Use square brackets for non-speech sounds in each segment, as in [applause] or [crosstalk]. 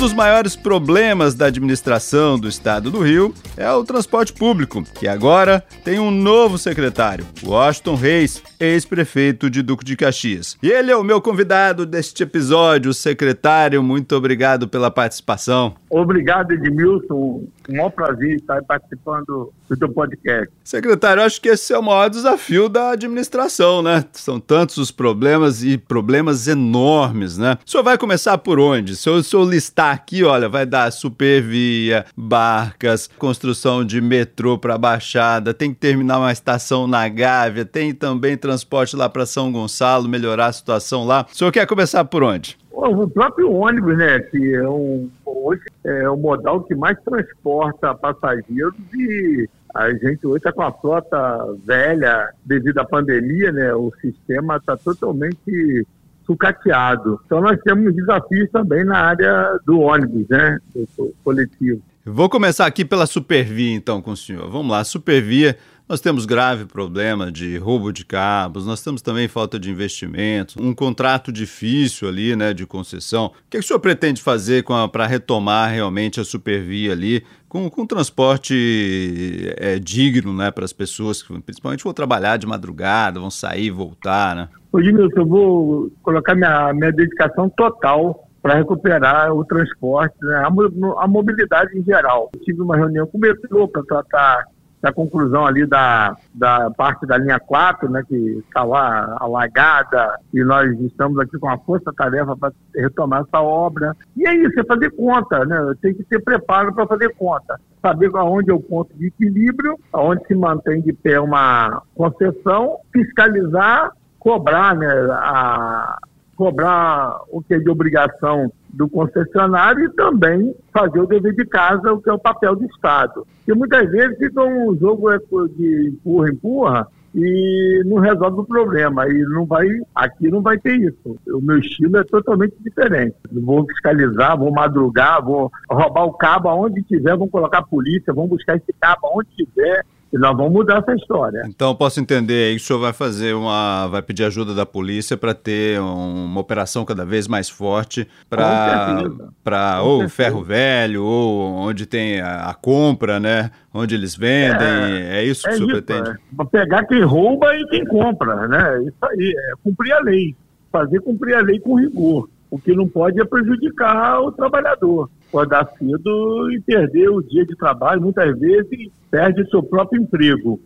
Dos maiores problemas da administração do estado do Rio é o transporte público, que agora tem um novo secretário, Washington Reis, ex-prefeito de Duque de Caxias. E ele é o meu convidado deste episódio, secretário. Muito obrigado pela participação. Obrigado, Edmilson. Um maior prazer estar participando do teu podcast. Secretário, acho que esse é o maior desafio da administração, né? São tantos os problemas e problemas enormes, né? O senhor vai começar por onde? Se eu, se eu listar aqui, olha, vai dar supervia, barcas, construção de metrô para Baixada, tem que terminar uma estação na Gávea, tem também transporte lá para São Gonçalo, melhorar a situação lá. O senhor quer começar por onde? O próprio ônibus, né, que é um, hoje é o modal que mais transporta passageiros e a gente hoje está com a frota velha devido à pandemia, né? O sistema está totalmente sucateado. Então nós temos desafios também na área do ônibus, né? Do coletivo. Vou começar aqui pela Supervia, então, com o senhor. Vamos lá, Supervia nós temos grave problema de roubo de cabos, nós temos também falta de investimentos, um contrato difícil ali, né, de concessão. O que, é que o senhor pretende fazer para retomar realmente a supervia ali, com, com transporte é, digno, né, para as pessoas que principalmente vão trabalhar de madrugada, vão sair e voltar, né? Ô, Gilson, eu vou colocar minha, minha dedicação total para recuperar o transporte, né, a, a mobilidade em geral. Eu tive uma reunião com o metrô para tratar da conclusão ali da, da parte da linha 4, né, que está lá alagada, e nós estamos aqui com a força-tarefa para retomar essa obra. E é isso, é fazer conta, né? Tem que ter preparo para fazer conta. Saber aonde é o ponto de equilíbrio, aonde se mantém de pé uma concessão, fiscalizar, cobrar né, a, cobrar o que é de obrigação do concessionário e também fazer o dever de casa, o que é o papel do Estado. Porque muitas vezes fica um jogo é de empurra, empurra, e não resolve o problema. E não vai, aqui não vai ter isso. O meu estilo é totalmente diferente. Vou fiscalizar, vou madrugar, vou roubar o cabo aonde tiver, vou colocar polícia, vão buscar esse cabo aonde tiver, e nós vamos mudar essa história. Então posso entender aí que o senhor vai fazer uma. vai pedir ajuda da polícia para ter uma operação cada vez mais forte para ou certeza. ferro velho, ou onde tem a, a, compra, né? Onde eles vendem. É, é isso que é o senhor isso, pretende? É. Pegar quem rouba e quem compra, né? Isso aí, é cumprir a lei. Fazer cumprir a lei com rigor. O que não pode é prejudicar o trabalhador acordar cedo e perder o dia de trabalho, muitas vezes perde seu próprio emprego.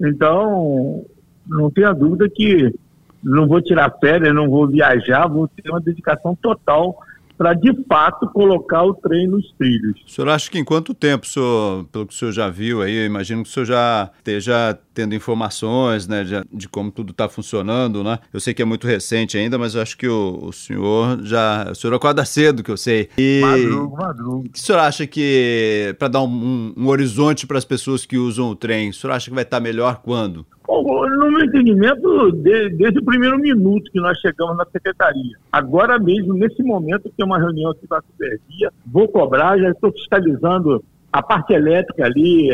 Então, não tenha dúvida que não vou tirar férias, não vou viajar, vou ter uma dedicação total para de fato colocar o trem nos trilhos. O senhor acha que em quanto tempo, senhor, pelo que o senhor já viu aí, eu imagino que o senhor já esteja tendo informações né, de, de como tudo está funcionando, né? Eu sei que é muito recente ainda, mas eu acho que o, o senhor já. O senhor acorda cedo, que eu sei. E madrugo, madrugo. O que o senhor acha que, para dar um, um, um horizonte para as pessoas que usam o trem, o senhor acha que vai estar melhor quando? No meu entendimento, de, desde o primeiro minuto que nós chegamos na secretaria. Agora mesmo, nesse momento, tem uma reunião aqui com a Supervia, vou cobrar, já estou fiscalizando a parte elétrica ali,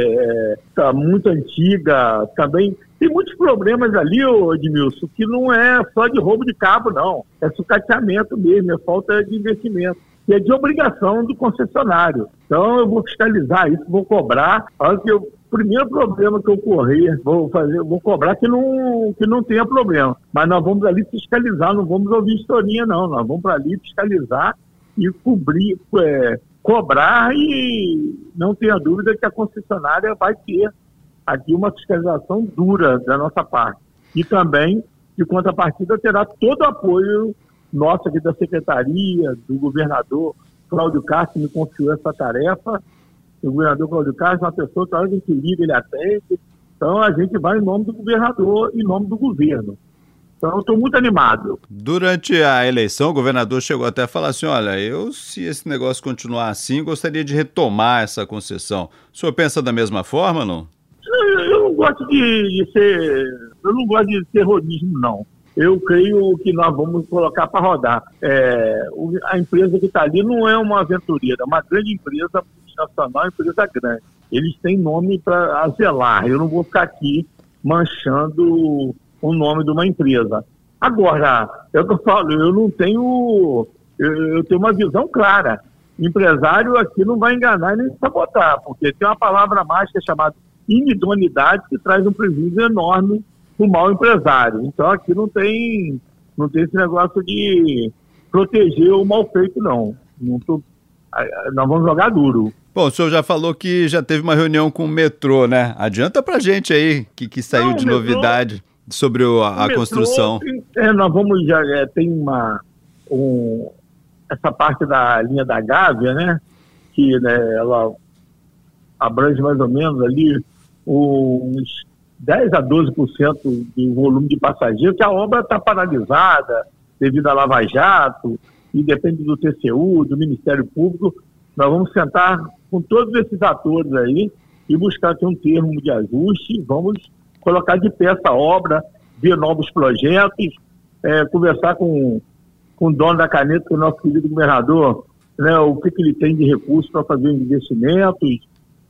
está é, muito antiga, também tem muitos problemas ali, Edmilson, que não é só de roubo de cabo, não. É sucateamento mesmo, é falta de investimento. E é de obrigação do concessionário. Então eu vou fiscalizar isso, vou cobrar. A que eu primeiro problema que ocorrer, vou fazer, vou cobrar que não, que não tenha problema. Mas nós vamos ali fiscalizar, não vamos ouvir historinha, não. Nós vamos para ali fiscalizar e cobrir, é, cobrar e não tenha dúvida que a concessionária vai ter aqui uma fiscalização dura da nossa parte. E também, de contrapartida, terá todo o apoio nosso aqui da Secretaria, do governador Cláudio Castro me confiou essa tarefa o governador Cláudio Castro é uma pessoa que a que liga, ele atende, Então a gente vai em nome do governador, em nome do governo. Então eu estou muito animado. Durante a eleição, o governador chegou até a falar assim: olha, eu, se esse negócio continuar assim, gostaria de retomar essa concessão. O senhor pensa da mesma forma, não? Eu, eu não gosto de, de, ser. Eu não gosto de terrorismo, não. Eu creio que nós vamos colocar para rodar. É, a empresa que está ali não é uma aventureira, é uma grande empresa multinacional, empresa grande. Eles têm nome para zelar. Eu não vou ficar aqui manchando o nome de uma empresa. Agora, é o que eu falo, eu não tenho. Eu, eu tenho uma visão clara. Empresário aqui não vai enganar nem sabotar, porque tem uma palavra mágica chamada inidoneidade que traz um prejuízo enorme para o mau empresário. Então aqui não tem, não tem esse negócio de proteger o mal feito, não. não tô, nós vamos jogar duro. Bom, o senhor já falou que já teve uma reunião com o metrô, né? Adianta pra gente aí que, que saiu não, de metrô, novidade sobre o, a, a construção. É, nós vamos já é, tem uma um, essa parte da linha da Gávea, né? Que né, ela abrange mais ou menos ali uns 10 a 12% do volume de passageiros, que a obra está paralisada devido à Lava Jato, e depende do TCU, do Ministério Público. Nós vamos sentar com todos esses atores aí e buscar aqui um termo de ajuste, vamos colocar de pé essa obra, ver novos projetos, é, conversar com, com o dono da caneta, com o nosso querido governador, né, o que, que ele tem de recursos para fazer investimentos.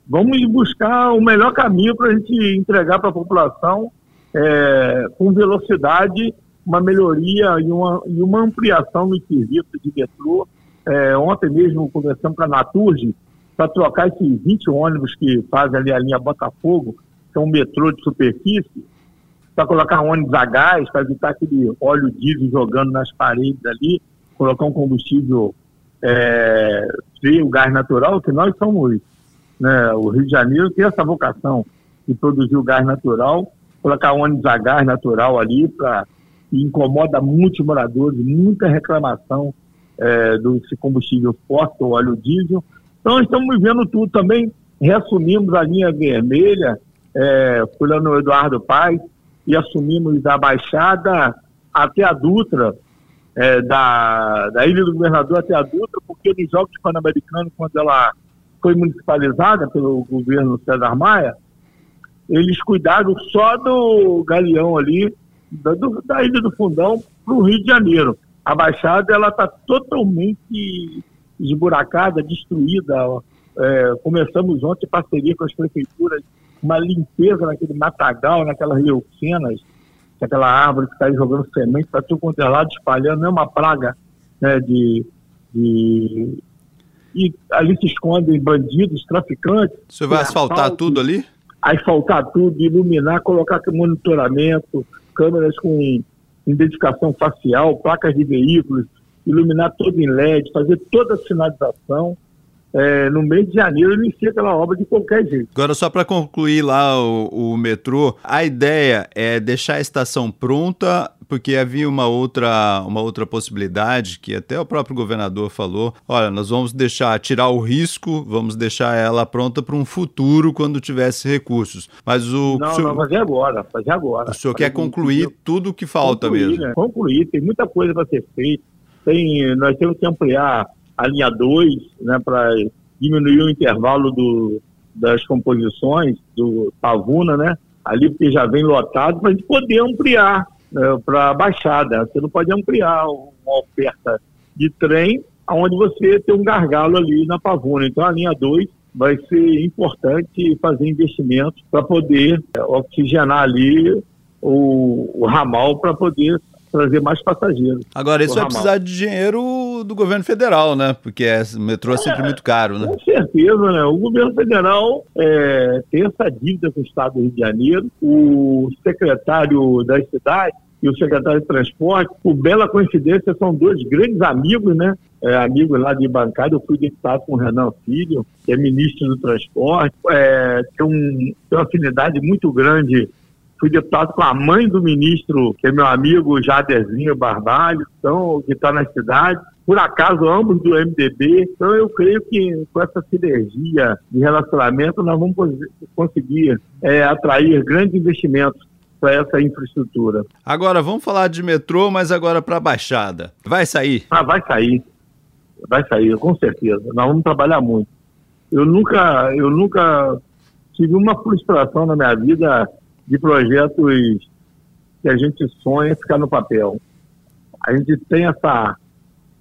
Vamos buscar o melhor caminho para a gente entregar para a população é, com velocidade, uma melhoria e uma, e uma ampliação no serviço de metrô. É, ontem mesmo conversamos com a Naturge para trocar esses 20 ônibus que fazem ali a linha Botafogo que é um metrô de superfície, para colocar ônibus a gás, para evitar aquele óleo diesel jogando nas paredes ali, colocar um combustível é, frio, gás natural, que nós somos, né, o Rio de Janeiro tem essa vocação de produzir o gás natural, colocar ônibus a gás natural ali, para incomoda muitos moradores, muita reclamação é, desse combustível o óleo diesel. Então, estamos vendo tudo também, reassumimos a linha vermelha, é, fui lá no Eduardo Paz e assumimos da Baixada até a Dutra, é, da, da Ilha do Governador até a Dutra, porque nos Jogos Pan-Americanos, quando ela foi municipalizada pelo governo César Maia, eles cuidaram só do galeão ali, da, do, da Ilha do Fundão para o Rio de Janeiro. A Baixada ela está totalmente esburacada, destruída. É, começamos ontem parceria com as prefeituras uma limpeza naquele matagal, naquelas leucenas, aquela árvore que está aí jogando semente para tudo quanto é lado, espalhando, é uma praga né, de, de... E ali se escondem bandidos, traficantes. Você vai asfaltar asfalto, tudo ali? Asfaltar tudo, iluminar, colocar monitoramento, câmeras com identificação facial, placas de veículos, iluminar todo em LED, fazer toda a sinalização é, no mês de janeiro inicia aquela obra de qualquer jeito. Agora, só para concluir lá o, o, metrô, a ideia é deixar a estação pronta, porque havia uma outra, uma outra possibilidade que até o próprio governador falou: olha, nós vamos deixar, tirar o risco, vamos deixar ela pronta para um futuro quando tivesse recursos. Mas o. Não, senhor, não, fazer agora, fazer agora. O senhor quer concluir tudo o que falta concluir, mesmo? Né? Concluir, tem muita coisa para ser feita. Tem, nós temos que ampliar a linha 2, né, para diminuir o intervalo do, das composições do Pavuna, né, ali porque já vem lotado, para a gente poder ampliar né, para a Baixada. Você não pode ampliar uma oferta de trem onde você tem um gargalo ali na Pavuna. Então a linha 2 vai ser importante fazer investimentos para poder é, oxigenar ali o, o ramal para poder trazer mais passageiros. Agora, isso vai precisar de dinheiro do governo federal, né? Porque é, o metrô é sempre é, muito caro, né? Com certeza, né? O governo federal é, tem essa dívida com o Estado do Rio de Janeiro. O secretário das cidades e o secretário de transporte, por bela coincidência, são dois grandes amigos, né? É, amigos lá de bancada. Eu fui deputado com o Renan Filho, que é ministro do transporte, é, tem, um, tem uma afinidade muito grande fui deputado com a mãe do ministro, que é meu amigo Jaderzinho Barbalho, então, que está na cidade, por acaso ambos do MDB. Então eu creio que com essa sinergia de relacionamento nós vamos conseguir é, atrair grandes investimentos para essa infraestrutura. Agora vamos falar de metrô, mas agora para a Baixada. Vai sair? Ah, vai sair. Vai sair, com certeza. Nós vamos trabalhar muito. Eu nunca, eu nunca tive uma frustração na minha vida de projetos que a gente sonha ficar no papel. A gente tem essa.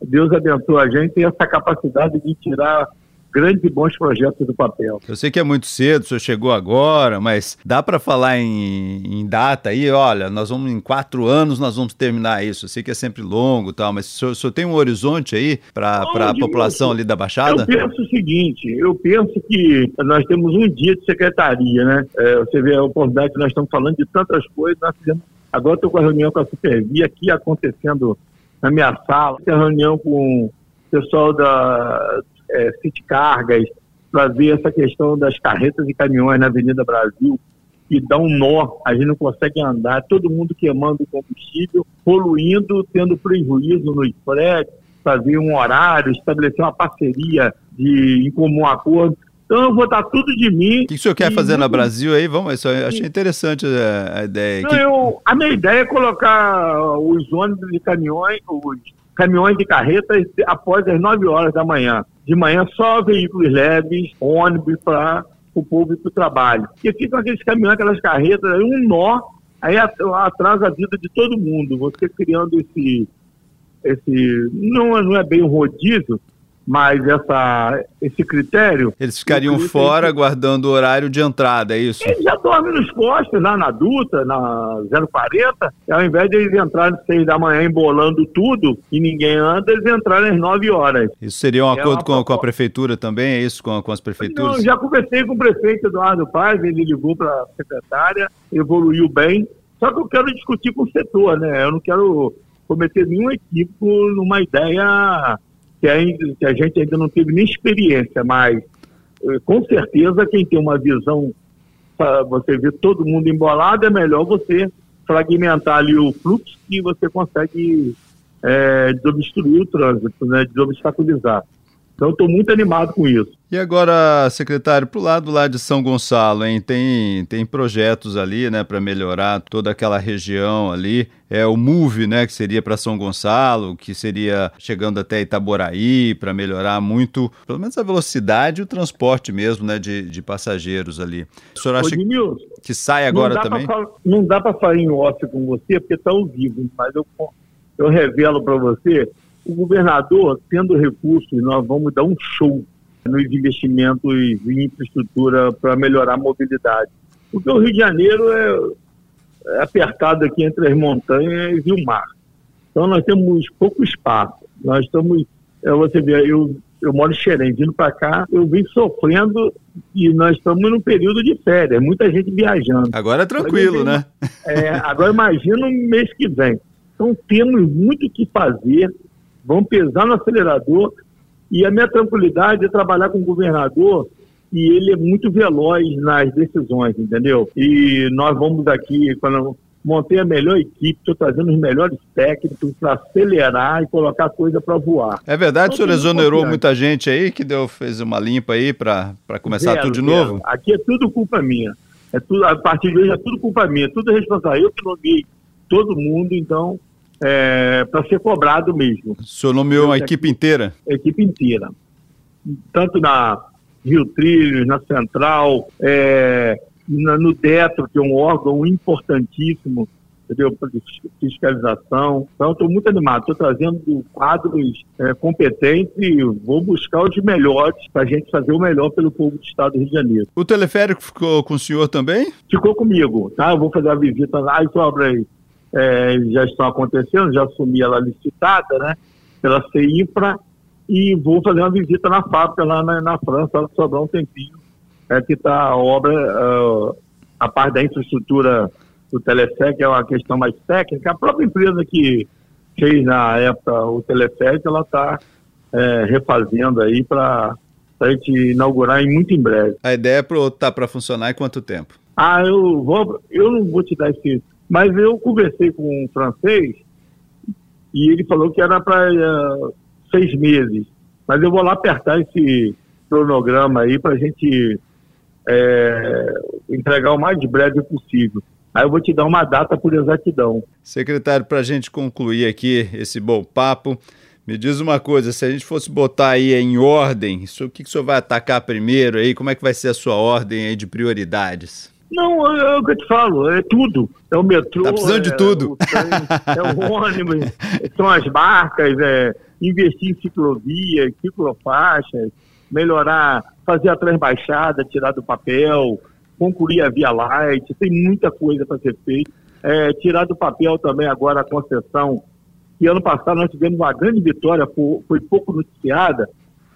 Deus abençoe a gente, tem essa capacidade de tirar grandes e bons projetos do papel. Eu sei que é muito cedo, o senhor chegou agora, mas dá para falar em, em, data aí? Olha, nós vamos em quatro anos, nós vamos terminar isso. Eu sei que é sempre longo, tal, mas o senhor, o senhor tem um horizonte aí para a população ali da Baixada? Eu penso o seguinte, eu penso que nós temos um dia de secretaria, né? É, você vê a oportunidade que nós estamos falando de tantas coisas, nós fizemos Agora estou com a reunião com a Supervia aqui acontecendo na minha sala. Tem a reunião com o pessoal da é, City Cargas para ver essa questão das carretas e caminhões na Avenida Brasil, que dá um nó, a gente não consegue andar, todo mundo queimando combustível, poluindo, tendo prejuízo nos prédios, fazer um horário, estabelecer uma parceria de, em comum acordo. Então eu vou dar tudo de mim. O que, o senhor quer fazer no Brasil aí? Vamos, eu achei interessante a, a ideia. Não, que... eu, a minha ideia é colocar os ônibus e caminhões, os caminhões de carretas após as 9 horas da manhã. De manhã só veículos leves, ônibus para o povo ir para o trabalho. Porque ficam aqueles caminhões, aquelas carretas, um nó, aí atrasa a vida de todo mundo. Você criando esse. esse não, não é bem um rodízio, mas essa, esse critério. Eles ficariam fora guardando o horário de entrada, é isso? Eles já dormem nos postos, lá na Duta, na 040, ao invés de eles entrarem às 6 da manhã embolando tudo e ninguém anda, eles entrarem às 9 horas. Isso seria um é acordo com, com, a prefeitura também, é isso? Com, com as prefeituras? Não, já conversei com o prefeito Eduardo Paz, ele ligou para a secretária, evoluiu bem. Só que eu quero discutir com o setor, né? Eu não quero cometer nenhum equívoco numa ideia que, ainda, que a gente ainda não teve nem experiência, mas eh, com certeza quem tem uma visão para você ver todo mundo embolado, é melhor você fragmentar ali o fluxo que você consegue é, desobstruir o trânsito, né, desobstaculizar. Então, estou muito animado com isso. E agora, secretário, para o lado lá de São Gonçalo, hein, tem, tem projetos ali, né, para melhorar toda aquela região ali. É o MOVE, né, que seria para São Gonçalo, que seria chegando até Itaboraí, para melhorar muito, pelo menos a velocidade e o transporte mesmo, né, de, de passageiros ali. O senhor acha Ô, que sai agora também? Falar, não dá para falar em off com você, porque está ao vivo, mas eu, eu revelo para você o governador, tendo recursos, nós vamos dar um show nos investimentos em infraestrutura para melhorar a mobilidade. Porque o Rio de Janeiro é, é apertado aqui entre as montanhas e o mar. Então nós temos pouco espaço. Nós estamos, é, você vê, eu, eu moro em Xerém, vindo para cá, eu vim sofrendo e nós estamos num período de férias, muita gente viajando. Agora é tranquilo, né? É, agora imagina o mês que vem. Então temos muito o que fazer vão pesar no acelerador. E a minha tranquilidade é trabalhar com o governador e ele é muito veloz nas decisões, entendeu? E nós vamos aqui, quando montei a melhor equipe, estou trazendo os melhores técnicos para acelerar e colocar a coisa para voar. É verdade, então, o senhor exonerou muita gente aí, que deu, fez uma limpa aí para começar zero, tudo de zero. novo? Aqui é tudo culpa minha. É tudo, a partir de hoje é tudo culpa minha, tudo responsável. Eu que nomeei todo mundo, então é, para ser cobrado mesmo. O senhor nomeou a equipe inteira? A equipe inteira. Tanto na Rio Trilhos, na Central, é, na, no DETRO, que é um órgão importantíssimo, entendeu? Fiscalização. Então, estou muito animado. Estou trazendo quadros é, competentes e vou buscar os melhores para a gente fazer o melhor pelo povo do Estado do Rio de Janeiro. O teleférico ficou com o senhor também? Ficou comigo, tá? Eu vou fazer a visita lá e sobra aí é, já estão acontecendo, já assumi ela licitada, né, pela CIFRA, e vou fazer uma visita na fábrica lá na, na França, lá sobrar um tempinho, é, que está a obra, uh, a parte da infraestrutura do Telefec é uma questão mais técnica, a própria empresa que fez na época o Telefec, ela está é, refazendo aí para a gente inaugurar em muito em breve. A ideia é tá para funcionar em quanto tempo? Ah, eu vou, eu não vou te dar esse mas eu conversei com um francês e ele falou que era para uh, seis meses. Mas eu vou lá apertar esse cronograma aí para a gente é, entregar o mais breve possível. Aí eu vou te dar uma data por exatidão. Secretário, para a gente concluir aqui esse bom papo, me diz uma coisa, se a gente fosse botar aí em ordem, o que, que o senhor vai atacar primeiro aí? Como é que vai ser a sua ordem aí de prioridades? Não, é, é o que eu te falo, é tudo. É o metrô. Tá precisando é, de tudo. O trem, é o [laughs] ônibus, são as barcas, é investir em ciclovias, ciclofaixas, melhorar, fazer a transbaixada, tirar do papel, concluir a Via Light, tem muita coisa para ser feita. É, tirar do papel também agora a concessão, que ano passado nós tivemos uma grande vitória, foi, foi pouco noticiada,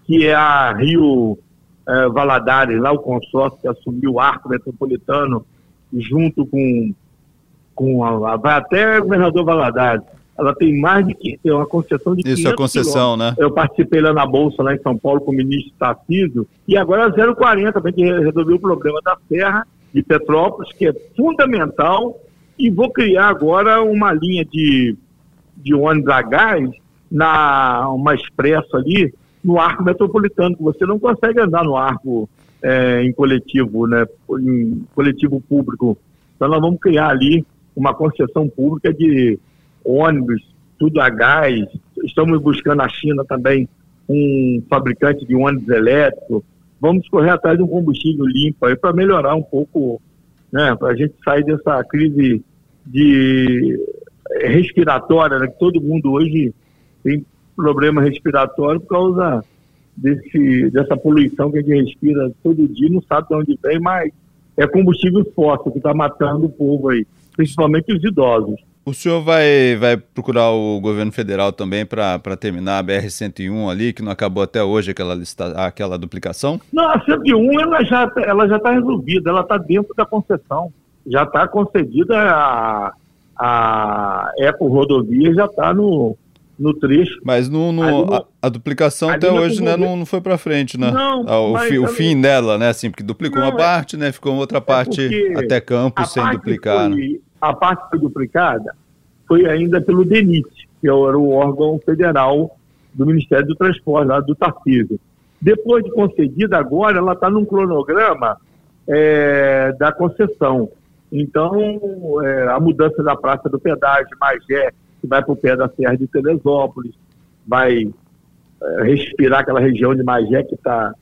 que é a Rio é, Valadares, lá o consórcio que assumiu o arco metropolitano, junto com, com a, vai até o governador Valadares. Ela tem mais de que tem uma concessão de Isso é concessão, né? Eu participei lá na Bolsa, lá em São Paulo, com o ministro Tarcísio, e agora é 040, para gente resolver o problema da Serra de Petrópolis, que é fundamental, e vou criar agora uma linha de, de ônibus a gás, na, uma expresso ali, no arco metropolitano, que você não consegue andar no arco é, em coletivo, né, em coletivo público. Então nós vamos criar ali uma concessão pública de ônibus, tudo a gás. Estamos buscando na China também um fabricante de ônibus elétrico. Vamos correr atrás de um combustível limpo aí para melhorar um pouco, né, para a gente sair dessa crise de respiratória, né, que todo mundo hoje tem problema respiratório por causa desse, dessa poluição que a gente respira todo dia, não sabe de onde vem, mas é combustível fóssil que está matando o povo aí, principalmente os idosos. O senhor vai, vai procurar o governo federal também para terminar a BR-101 ali, que não acabou até hoje aquela, lista, aquela duplicação? Não, a 101 ela já ela já está resolvida, ela está dentro da concessão. Já está concedida a, a Eco Rodovia, já está no, no trecho. Mas no, no a, a, duplicação até hoje né, não, não foi para frente, né? Não, ah, o, fi, o fim dela, né? Assim, porque duplicou não, uma é, parte, né? Ficou outra é parte é até Campos sem duplicar. Foi, né? A parte que foi duplicada foi ainda pelo DENIT, que era o órgão federal do Ministério do Transporte, lá do Tarcísio. Depois de concedida, agora ela está num cronograma é, da concessão. Então, é, a mudança da Praça do Pedágio, Magé, que vai para o pé da Serra de Teresópolis, vai é, respirar aquela região de Magé que, tá,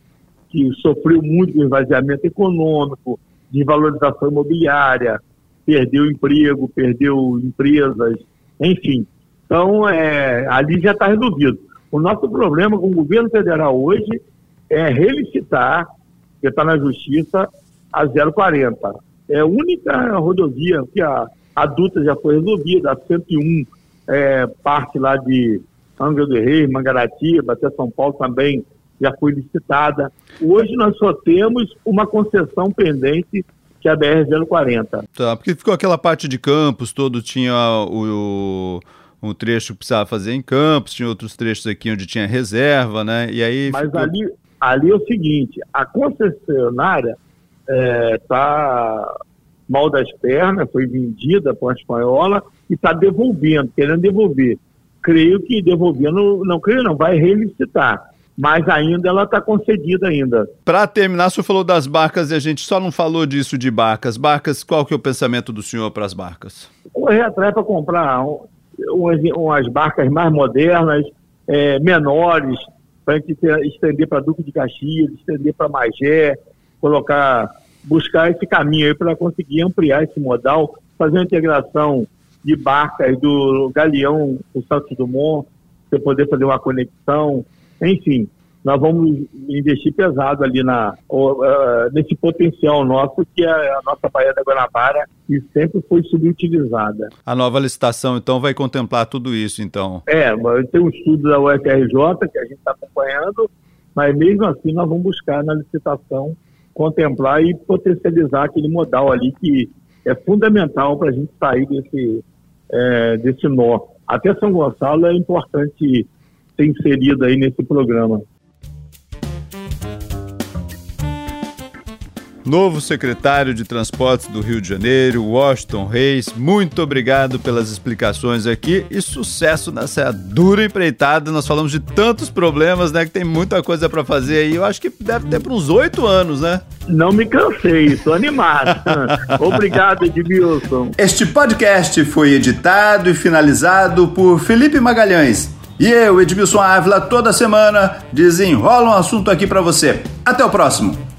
que sofreu muito com esvaziamento econômico, de valorização imobiliária, perdeu emprego, perdeu empresas, enfim. Então, é, ali já está resolvido. O nosso problema com o governo federal hoje é relicitar, que está na justiça, a 040. É a única rodovia que a adulta já foi resolvida, a 101 é, parte lá de Angra do Rei, Mangaratiba, até São Paulo também já foi licitada. Hoje nós só temos uma concessão pendente que é a BR-040. Tá, porque ficou aquela parte de Campos, todo tinha o, o, um trecho que precisava fazer em Campos, tinha outros trechos aqui onde tinha reserva, né? E aí Mas ficou... ali, ali é o seguinte, a concessionária está é, mal das pernas, foi vendida para a espanhola e está devolvendo, querendo devolver. Creio que devolvendo, não creio não, vai relicitar. Mas ainda ela está concedida ainda. Para terminar, o senhor falou das barcas e a gente só não falou disso de barcas. Barcas, qual que é o pensamento do senhor para as barcas? Correr atrás para comprar umas, umas, barcas mais modernas, é, menores, para a gente ter, estender para Duque de Caxias, estender para Magé, colocar buscar esse caminho aí para conseguir ampliar esse modal, fazer uma integração de barcas do Galeão o Santos Dumont, para poder fazer uma conexão, enfim, nós vamos investir pesado ali na, uh, nesse potencial nosso, que é a nossa Baía da Guanabara, que sempre foi subutilizada. A nova licitação, então, vai contemplar tudo isso, então? É, tem um estudo da UFRJ que a gente está acompanhando, mas mesmo assim nós vamos buscar na licitação contemplar e potencializar aquele modal ali que é fundamental para a gente sair desse, é, desse nó. Até São Gonçalo é importante ser inserido aí nesse programa. Novo secretário de Transportes do Rio de Janeiro, Washington Reis. Muito obrigado pelas explicações aqui e sucesso nessa dura empreitada. Nós falamos de tantos problemas, né, que tem muita coisa para fazer aí. Eu acho que deve ter para uns oito anos, né? Não me cansei, estou animado. [laughs] obrigado, Edmilson. Este podcast foi editado e finalizado por Felipe Magalhães. E eu, Edmilson Ávila, toda semana desenrola um assunto aqui para você. Até o próximo.